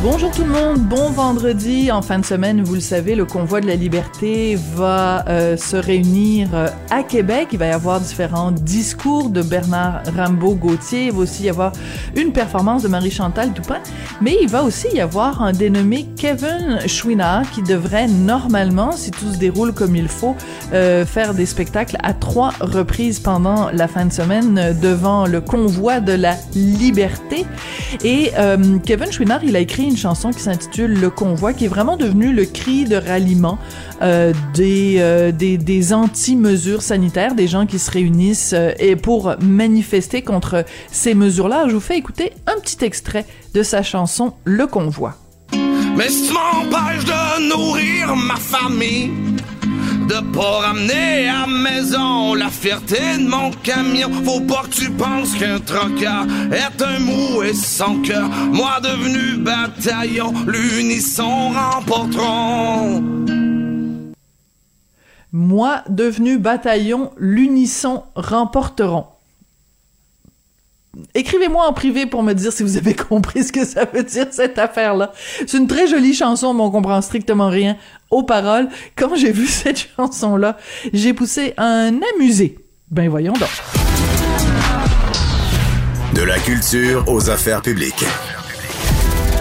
Bonjour tout le monde, bon vendredi. En fin de semaine, vous le savez, le convoi de la liberté va euh, se réunir euh, à Québec. Il va y avoir différents discours de Bernard Rambaud-Gauthier. Il va aussi y avoir une performance de Marie-Chantal Toupin. Mais il va aussi y avoir un dénommé Kevin Chouinard qui devrait normalement, si tout se déroule comme il faut, euh, faire des spectacles à trois reprises pendant la fin de semaine devant le convoi de la liberté. Et Kevin Chouinard, il a écrit une chanson qui s'intitule Le Convoi, qui est vraiment devenu le cri de ralliement euh, des, euh, des, anti-mesures sanitaires, des gens qui se réunissent euh, et pour manifester contre ces mesures-là. Je vous fais écouter un petit extrait de sa chanson Le Convoi. Mais m'empêches de nourrir ma famille, de pas ramener à maison la fierté de mon camion, faut pas que tu penses qu'un trocard est un mou et sans cœur. Moi devenu bataillon, l'unisson remporteront. Moi, devenu bataillon, l'unisson remporteront. Écrivez-moi en privé pour me dire si vous avez compris ce que ça veut dire cette affaire-là. C'est une très jolie chanson, mais on comprend strictement rien aux paroles. Quand j'ai vu cette chanson-là, j'ai poussé un amusé. Ben voyons donc. De la culture aux affaires publiques.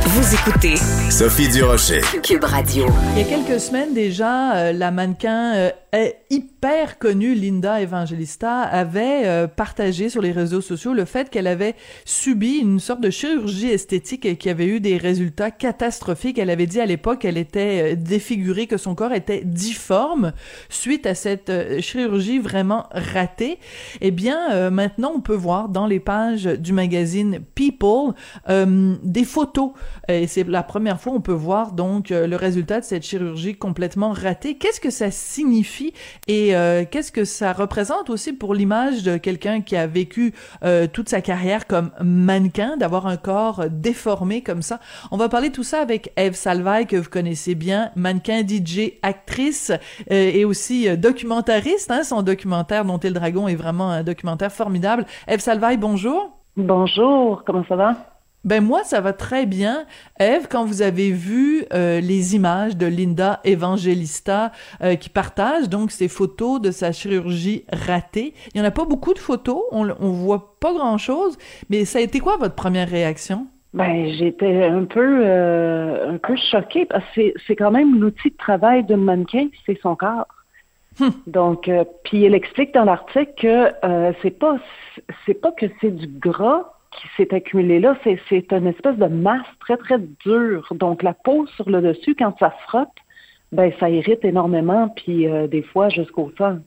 Vous écoutez Sophie Durocher. Cube Radio. Il y a quelques semaines déjà, euh, la mannequin euh, hyper connue, Linda Evangelista, avait euh, partagé sur les réseaux sociaux le fait qu'elle avait subi une sorte de chirurgie esthétique et qui avait eu des résultats catastrophiques. Elle avait dit à l'époque qu'elle était euh, défigurée, que son corps était difforme suite à cette euh, chirurgie vraiment ratée. Eh bien, maintenant, on peut voir dans les pages du magazine People des photos. Et c'est la première fois on peut voir donc le résultat de cette chirurgie complètement ratée. Qu'est-ce que ça signifie? Et euh, qu'est-ce que ça représente aussi pour l'image de quelqu'un qui a vécu euh, toute sa carrière comme mannequin, d'avoir un corps déformé comme ça? On va parler tout ça avec Eve Salvaille que vous connaissez bien, mannequin, DJ, actrice euh, et aussi documentariste. Hein, son documentaire Dont est le dragon est vraiment un documentaire formidable. Eve Salvaille, bonjour. Bonjour, comment ça va? Ben moi, ça va très bien. Eve, quand vous avez vu euh, les images de Linda Evangelista euh, qui partage donc ces photos de sa chirurgie ratée, il y en a pas beaucoup de photos, on, on voit pas grand-chose, mais ça a été quoi votre première réaction? Ben, j'étais un peu, euh, un peu choquée parce que c'est- quand même l'outil de travail d'une mannequin, c'est son corps. Donc, euh, puis elle explique dans l'article que euh, c'est pas, c'est pas que c'est du gras qui s'est accumulé là, c'est une espèce de masse très très dure. Donc la peau sur le dessus, quand ça frotte, ben ça irrite énormément, puis euh, des fois jusqu'au sang.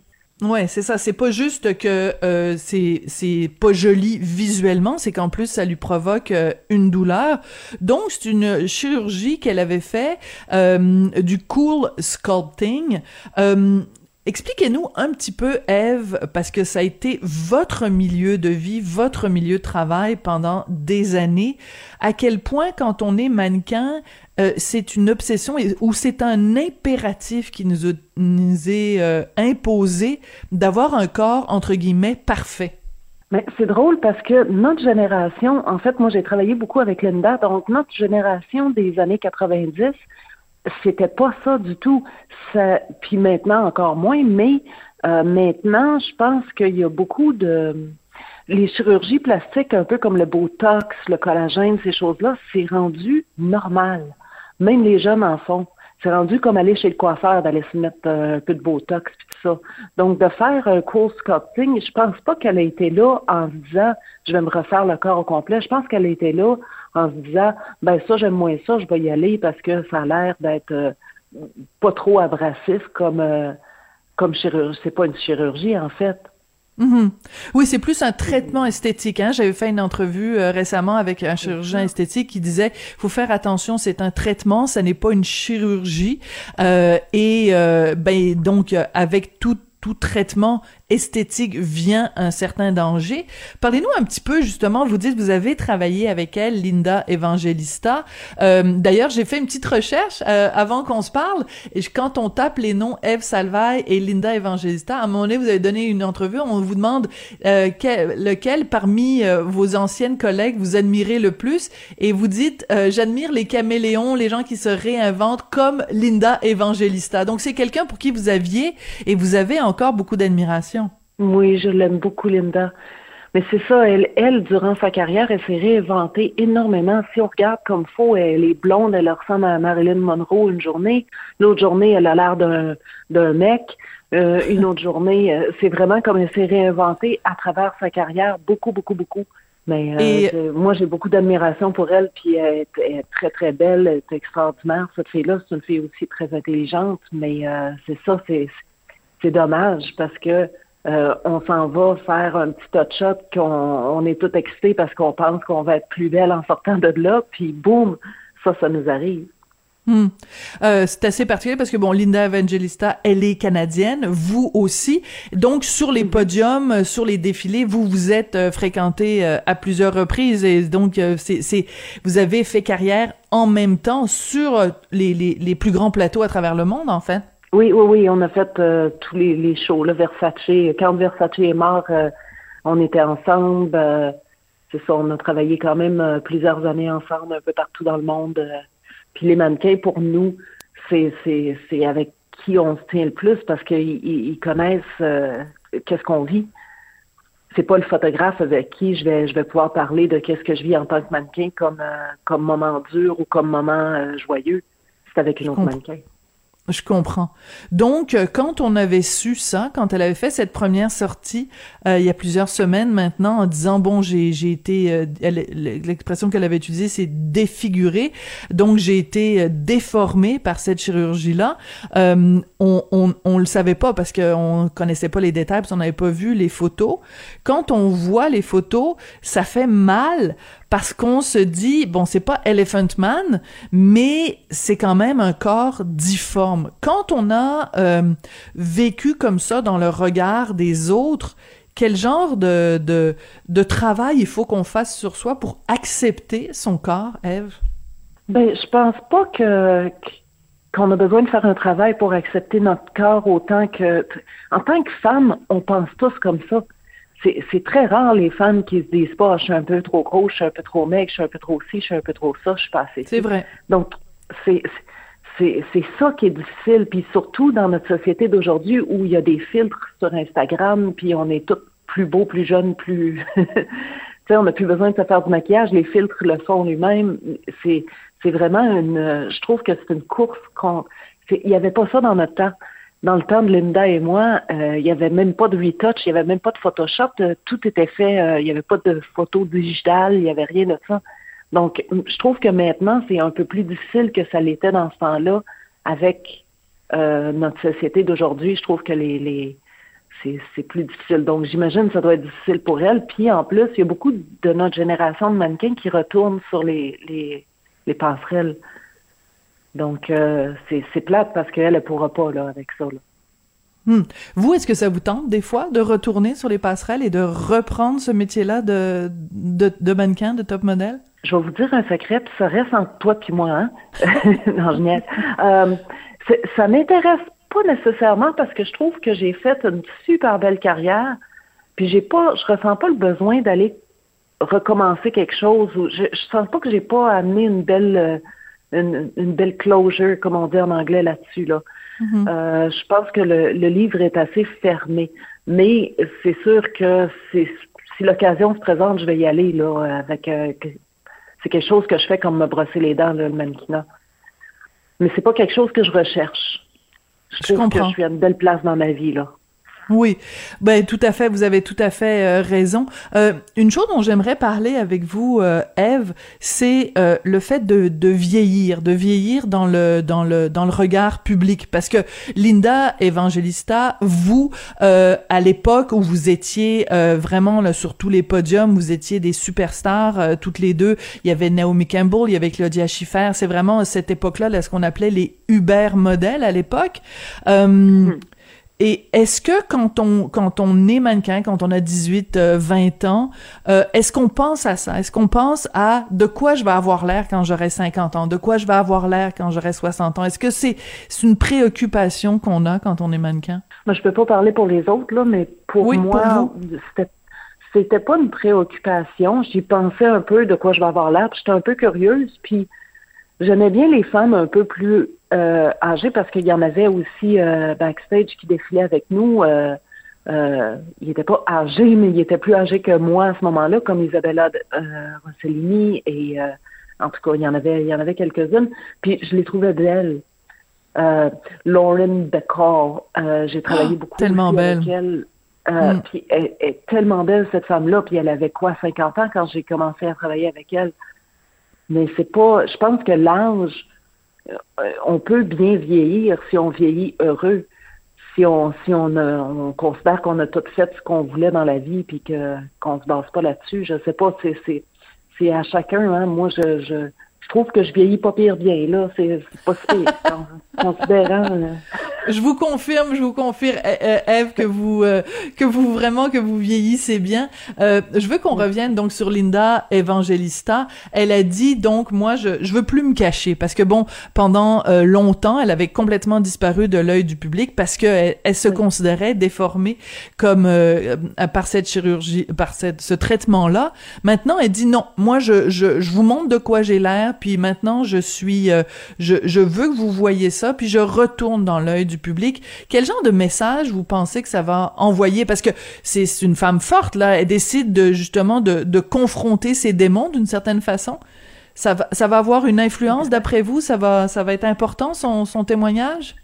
Ouais, c'est ça. C'est pas juste que euh, c'est pas joli visuellement, c'est qu'en plus ça lui provoque euh, une douleur. Donc c'est une chirurgie qu'elle avait fait du cool sculpting. Expliquez-nous un petit peu, Eve, parce que ça a été votre milieu de vie, votre milieu de travail pendant des années, à quel point quand on est mannequin, euh, c'est une obsession ou c'est un impératif qui nous, a- est euh, imposé d'avoir un corps, entre guillemets, parfait? Mais c'est drôle parce que notre génération, en fait, moi j'ai travaillé beaucoup avec Linda, donc notre génération des années 90, c'était pas ça du tout. Ça, puis maintenant encore moins, mais euh, maintenant, je pense qu'il y a beaucoup de les chirurgies plastiques, un peu comme le Botox, le collagène, ces choses-là, c'est rendu normal. Même les jeunes en font. C'est rendu comme aller chez le coiffeur, d'aller se mettre euh, un peu de Botox et tout ça. Donc, de faire un court sculpting, je pense pas qu'elle a été là en disant, je vais me refaire le corps au complet. Je pense qu'elle a été là en se disant, ben ça, j'aime moins ça, je vais y aller parce que ça a l'air d'être euh, pas trop abrasif comme, euh, comme chirurgie. C'est pas une chirurgie, en fait. Mhm. Oui, c'est plus un traitement esthétique. Hein? J'avais fait une entrevue euh, récemment avec un chirurgien esthétique qui disait faut faire attention, c'est un traitement, ça n'est pas une chirurgie. Euh, et euh, ben donc avec tout tout traitement esthétique vient un certain danger. Parlez-nous un petit peu justement, vous dites vous avez travaillé avec elle, Linda Evangelista. Euh, D'ailleurs, j'ai fait une petite recherche euh, avant qu'on se parle. Et quand on tape les noms Eve Salvaille et Linda Evangelista, à un moment donné, vous avez donné une entrevue, on vous demande euh, quel, lequel parmi euh, vos anciennes collègues vous admirez le plus? Et vous dites, euh, j'admire les caméléons, les gens qui se réinventent comme Linda Evangelista. Donc c'est quelqu'un pour qui vous aviez et vous avez encore beaucoup d'admiration. Oui, je l'aime beaucoup, Linda. Mais c'est ça, elle, elle, durant sa carrière, elle s'est réinventée énormément. Si on regarde comme faux, elle est blonde, elle ressemble à Marilyn Monroe une journée. L'autre journée, elle a l'air d'un, d'un mec. Euh, une autre journée, euh, c'est vraiment comme elle s'est réinventée à travers sa carrière, beaucoup, beaucoup, beaucoup. Mais euh, moi, j'ai beaucoup d'admiration pour elle, puis elle est, elle est, très, très belle, elle est extraordinaire. Cette fille-là, c'est une fille aussi très intelligente, mais c'est ça, c'est, c'est dommage parce que euh, on s'en va faire un petit touch-up qu'on on est tout excité parce qu'on pense qu'on va être plus belle en sortant de là, puis boum, ça, ça nous arrive. Hmm. Euh, c'est assez particulier parce que bon, Linda Evangelista, elle est canadienne, vous aussi. Donc sur les podiums, euh, sur les défilés, vous vous êtes euh, fréquenté euh, à plusieurs reprises et donc c'est, c'est, vous avez fait carrière en même temps sur les, les, les plus grands plateaux à travers le monde, en fait. Oui, oui, oui, on a fait euh, tous les, les shows, là, Versace. Quand Versace est mort, euh, on était ensemble. Euh, c'est ça, on a travaillé quand même plusieurs années ensemble, un peu partout dans le monde. Puis les mannequins, pour nous, c'est, c'est, c'est avec qui on se tient le plus parce qu'ils ils connaissent qu'est-ce qu'on vit. C'est pas le photographe avec qui je vais je vais pouvoir parler de qu'est-ce que je vis en tant que mannequin comme comme moment dur ou comme moment joyeux. C'est avec une autre mannequin. Je comprends. Donc, euh, quand on avait su ça, quand elle avait fait cette première sortie, euh, il y a plusieurs semaines maintenant, en disant, bon, j'ai, j'ai été, euh, l'expression qu'elle avait utilisée, c'est défigurée, donc j'ai été déformée par cette chirurgie-là, on, on, on le savait pas parce qu'on connaissait pas les détails, parce qu'on n'avait pas vu les photos. Quand on voit les photos, ça fait mal parce qu'on se dit, bon, c'est pas Elephant Man, mais c'est quand même un corps difforme. Quand on a euh, vécu comme ça dans le regard des autres, quel genre de, de, de travail il faut qu'on fasse sur soi pour accepter son corps, Eve? Ben, je pense pas que qu'on a besoin de faire un travail pour accepter notre corps autant que en tant que femme, on pense tous comme ça c'est très rare les femmes qui se disent pas je suis un peu trop gros, je suis un peu trop mec, je suis un peu trop ci, je suis un peu trop ça, je suis pas assez. C'est vrai. Donc c'est c'est ça qui est difficile, puis surtout dans notre société d'aujourd'hui où il y a des filtres sur Instagram, puis on est tous plus beaux, plus jeunes, plus tu sais, on n'a plus besoin de se faire du maquillage, les filtres le font lui-même. C'est vraiment une je trouve que c'est une course qu'on il n'y avait pas ça dans notre temps dans le temps de Linda et moi, euh, il n'y avait même pas de retouch, il n'y avait même pas de Photoshop, euh, tout était fait, euh, il n'y avait pas de photo digitale, il n'y avait rien de ça. Donc, je trouve que maintenant, c'est un peu plus difficile que ça l'était dans ce temps-là avec notre société d'aujourd'hui. Je trouve que les, c'est plus difficile. Donc, j'imagine que ça doit être difficile pour elle. Puis, en plus, il y a beaucoup de notre génération de mannequins qui retournent sur les, les, les passerelles. Donc, euh, c'est plate parce qu'elle ne pourra pas là, avec ça. Là. Hmm. Vous, est-ce que ça vous tente des fois de retourner sur les passerelles et de reprendre ce métier-là de, de, de, mannequin, de top modèle? Je vais vous dire un secret, puis ça reste entre toi et moi. Hein? non, je euh, ça m'intéresse pas nécessairement parce que je trouve que j'ai fait une super belle carrière, Puis j'ai pas, je ressens pas le besoin d'aller recommencer quelque chose. Ou je, je sens pas que j'ai pas amené une belle, euh, une, une, belle closure, comme on dit en anglais là-dessus là. Mhm. Euh, je pense que le, le livre est assez fermé, mais c'est sûr que c'est si l'occasion se présente, je vais y aller là avec. euh, c'est quelque chose que je fais comme me brosser les dents là, le mannequinat. Mais c'est pas quelque chose que je recherche. Je, Je trouve que je suis à une belle place dans ma vie là. Oui, ben tout à fait, vous avez tout à fait euh, raison. Euh, une chose dont j'aimerais parler avec vous, euh, Eve, c'est euh, le fait de, de vieillir, de vieillir dans le dans le dans le regard public, parce que Linda Evangelista, vous euh, à l'époque où vous étiez vraiment là, sur tous les podiums, vous étiez des superstars toutes les deux. Il y avait Naomi Campbell, il y avait Claudia Schiffer. C'est vraiment cette époque-là, là, ce qu'on appelait les Uber modèles à l'époque. Euh, et est-ce que quand on quand on est mannequin, quand on a 18, euh, 20 ans, euh, est-ce qu'on pense à ça? Est-ce qu'on pense à de quoi je vais avoir l'air quand j'aurai 50 ans? De quoi je vais avoir l'air quand j'aurai 60 ans? Est-ce que c'est c'est une préoccupation qu'on a quand on est mannequin? Moi, je peux pas parler pour les autres, là, mais pour Oui, moi, c'était c'était pas une préoccupation. J'y pensais un peu de quoi je vais avoir l'air, j'étais un peu curieuse, puis j'aimais bien les femmes un peu plus euh, parce qu'il y en avait aussi euh, backstage qui défilaient avec nous. Euh, euh, ils n'étaient pas âgés, mais ils étaient plus âgés que moi à ce moment-là, comme Isabella euh, Rossellini et euh, en tout cas, il y en avait, il y en avait quelques-unes. Puis je les trouvais belles. Euh, Lauren Bacall, euh, j'ai travaillé Oh, beaucoup tellement avec elle. Euh, Mm. Puis elle, est tellement belle cette femme-là. Puis elle avait quoi, 50 ans quand j'ai commencé à travailler avec elle? Mais c'est pas. Je pense que l'âge, on peut bien vieillir si on vieillit heureux. Si on si on, a- on considère qu'on a tout fait ce qu'on voulait dans la vie puis que qu'on se base pas là-dessus, je sais pas, c'est c'est c'est à chacun. Hein. Moi, je, je je trouve que je vieillis pas pire bien là. C'est c'est pas si pire, con- considérant. Je vous confirme, je vous confirme, euh, euh, Eve, que vous euh, que vous vraiment que vous vieillissez bien. Euh, je veux qu'on revienne donc sur Linda Evangelista. Elle a dit donc moi je je veux plus me cacher parce que bon pendant euh, longtemps elle avait complètement disparu de l'œil du public parce que elle, elle se considérait déformée comme euh, euh, par cette chirurgie par cette ce traitement là. Maintenant elle dit non, moi je je je vous montre de quoi j'ai l'air puis maintenant je suis euh, je je veux que vous voyez ça puis je retourne dans l'œil du public. Quel genre de message vous pensez que ça va envoyer? Parce que c'est une femme forte là, elle décide de justement de confronter ses démons d'une certaine façon. Ça va ça va avoir une influence d'après vous, ça va ça va être important son témoignage?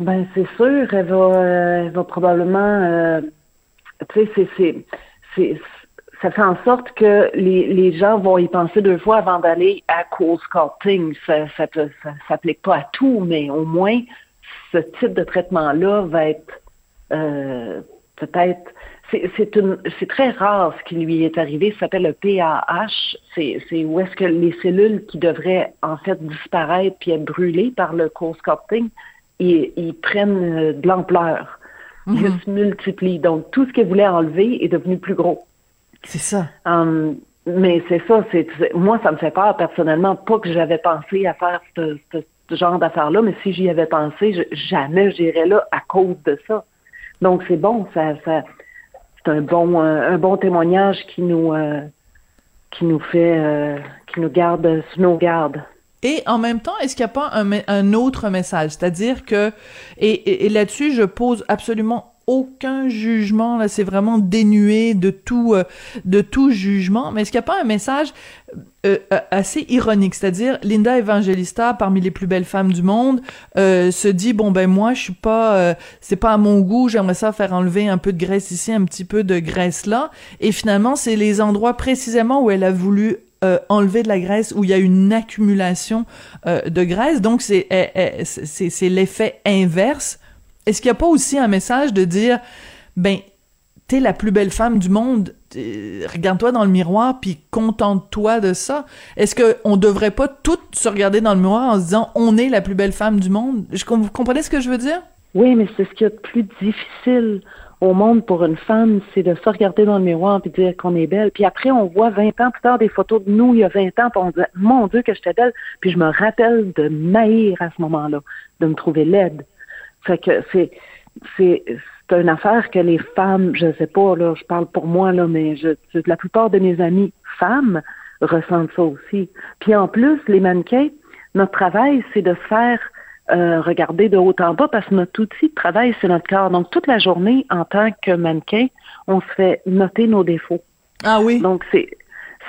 Ben c'est sûr, elle va, euh, va probablement, euh, tu sais, c'est, c'est, ça fait en sorte que les, gens vont y penser deux fois avant d'aller à cool sculpting. Ça, ça s'applique pas à tout, mais au moins ce type de traitement-là va être euh, peut-être. C'est, c'est, une, c'est très rare ce qui lui est arrivé. Ça s'appelle le PAH. C'est, c'est où est-ce que les cellules qui devraient en fait disparaître puis être brûlées par le cold sculpting, ils, ils prennent euh, de l'ampleur. Ils se multiplient. Donc, tout ce qu'elle voulait enlever est devenu plus gros. C'est ça. Hum, mais c'est ça, c'est c'est- moi ça me fait peur personnellement, pas que j'avais pensé à faire ce, ce- genre d'affaires-là, mais si j'y avais pensé, jamais j'irais là à cause de ça. Donc c'est bon, ça, c'est un bon euh, un bon témoignage qui nous euh, qui nous fait euh, qui nous garde sous nos gardes. Et en même temps, est-ce qu'il n'y a pas un, autre message? C'est-à-dire que, et, là-dessus, je pose absolument aucun jugement, c'est vraiment dénué de tout, de tout jugement, mais est-ce qu'il n'y a pas un message euh, euh, assez ironique? C'est-à-dire, Linda Evangelista, parmi les plus belles femmes du monde, euh, se dit, bon, ben, moi, je suis pas, c'est pas à mon goût, j'aimerais ça faire enlever un peu de graisse ici, un petit peu de graisse là, et finalement, c'est les endroits précisément où elle a voulu enlever de la graisse où il y a une accumulation de graisse. Donc, eh, eh, c'est c'est l'effet inverse. Est-ce qu'il n'y a pas aussi un message de dire, ben, la plus belle femme du monde, regarde-toi dans le miroir, puis contente-toi de ça. Est-ce que on devrait pas toutes se regarder dans le miroir en se disant, on est la plus belle femme du monde? Vous comprenez ce que je veux dire? Oui, mais c'est ce qu'il y a de plus difficile au monde pour une femme, c'est de se regarder dans le miroir et dire qu'on est belle. Puis après, on voit 20 ans plus tard des photos de nous il y a 20 ans, puis on dit Mon Dieu que j'étais belle. Puis je me rappelle de m'haïr à ce moment-là, de me trouver laide. Fait que c'est c'est une affaire que les femmes, je sais pas, là, je parle pour moi, là, mais je, la plupart de mes amis femmes ressentent ça aussi. Puis en plus, les mannequins, notre travail, c'est de faire euh, regarder de haut en bas parce que notre outil de travail, c'est notre corps. Donc, toute la journée, en tant que mannequin, on se fait noter nos défauts. Ah oui. Donc, c'est,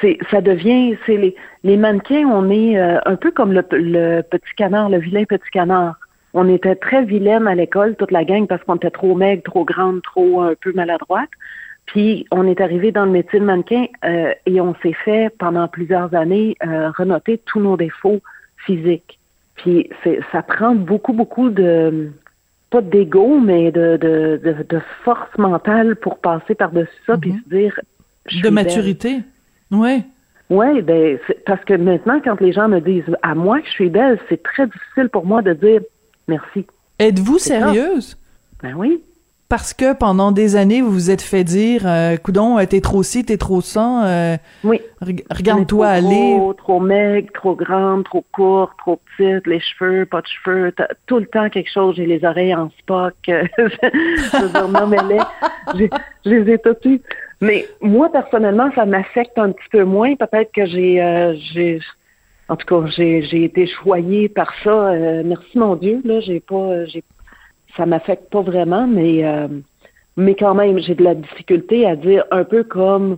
c'est, ça devient, c'est les, les mannequins, on est euh, un peu comme le, le petit canard, le vilain petit canard. On était très vilaine à l'école, toute la gang, parce qu'on était trop maigre, trop grande, trop un peu maladroite. Puis on est arrivé dans le métier de mannequin euh, et on s'est fait pendant plusieurs années euh, renoter tous nos défauts physiques. Puis c'est, ça prend beaucoup, beaucoup de pas d'ego, mais de, de, de, force mentale pour passer par-dessus ça puis mm-hmm. se dire de maturité. Oui. Oui, ben parce que maintenant, quand les gens me disent à moi que je suis belle, c'est très difficile pour moi de dire merci. Êtes-vous sérieuse? Ben oui parce que pendant des années, vous vous êtes fait dire, euh, coudon, euh, t'es trop ci, t'es trop ça. Euh, oui. Regarde-toi aller. Trop, trop maigre, trop grande, trop courte, trop petite, les cheveux, pas de cheveux, tout le temps quelque chose. J'ai les oreilles en Spock. je non, mais je les ai toutes eues. Mais moi, personnellement, ça m'affecte un petit peu moins. Peut-être que j'ai, euh, j'ai, en tout cas, j'ai, j'ai été choyée par ça. merci mon Dieu, là, j'ai pas, j'ai ça m'affecte pas vraiment, mais euh, mais quand même, j'ai de la difficulté à dire un peu comme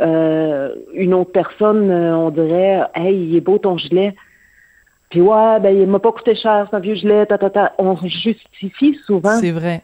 euh, une autre personne, euh, on dirait Hey, il est beau ton gilet. Puis ouais, ben il m'a pas coûté cher, c'est un vieux gilet, ta, ta, ta. On justifie souvent. C'est vrai.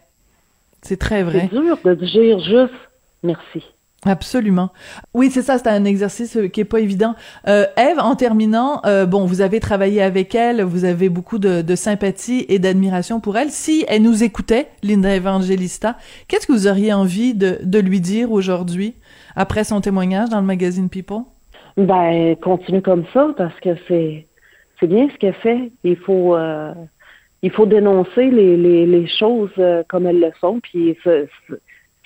C'est très vrai. C'est dur de dire juste merci. Absolument. Oui, c'est ça, c'est un exercice euh, qui est pas évident. Euh, Eve, en terminant, euh, bon, vous avez travaillé avec elle, vous avez beaucoup de, de sympathie et d'admiration pour elle. Si elle nous écoutait, Linda Evangelista, qu'est-ce que vous auriez envie de, de lui dire aujourd'hui, après son témoignage dans le magazine People? Ben, continue comme ça, parce que c'est c'est bien ce qu'elle fait. Il faut euh, il faut dénoncer les, les, les choses euh, comme elles le sont, puis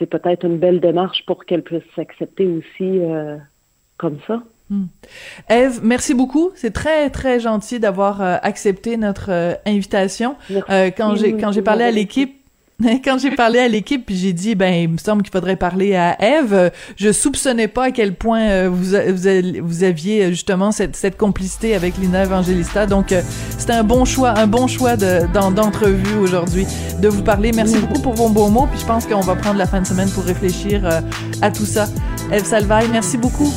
c'est peut-être une belle démarche pour qu'elle puisse s'accepter aussi euh, comme ça. Hmm. Eve, merci beaucoup. C'est très très gentil d'avoir euh, accepté notre euh, invitation. quand j'ai quand j'ai parlé à l'équipe Quand j'ai parlé à l'équipe, puis j'ai dit, ben, il me semble qu'il faudrait parler à Eve, je soupçonnais pas à quel point euh, vous, vous, aviez euh, justement cette, complicité avec Lina Evangelista. Donc, euh, c'était un bon choix, un bon choix d'entrevue aujourd'hui de vous parler. Merci beaucoup pour vos beaux mots, puis je pense qu'on va prendre la fin de semaine pour réfléchir à tout ça. Eve Salvaille, merci beaucoup.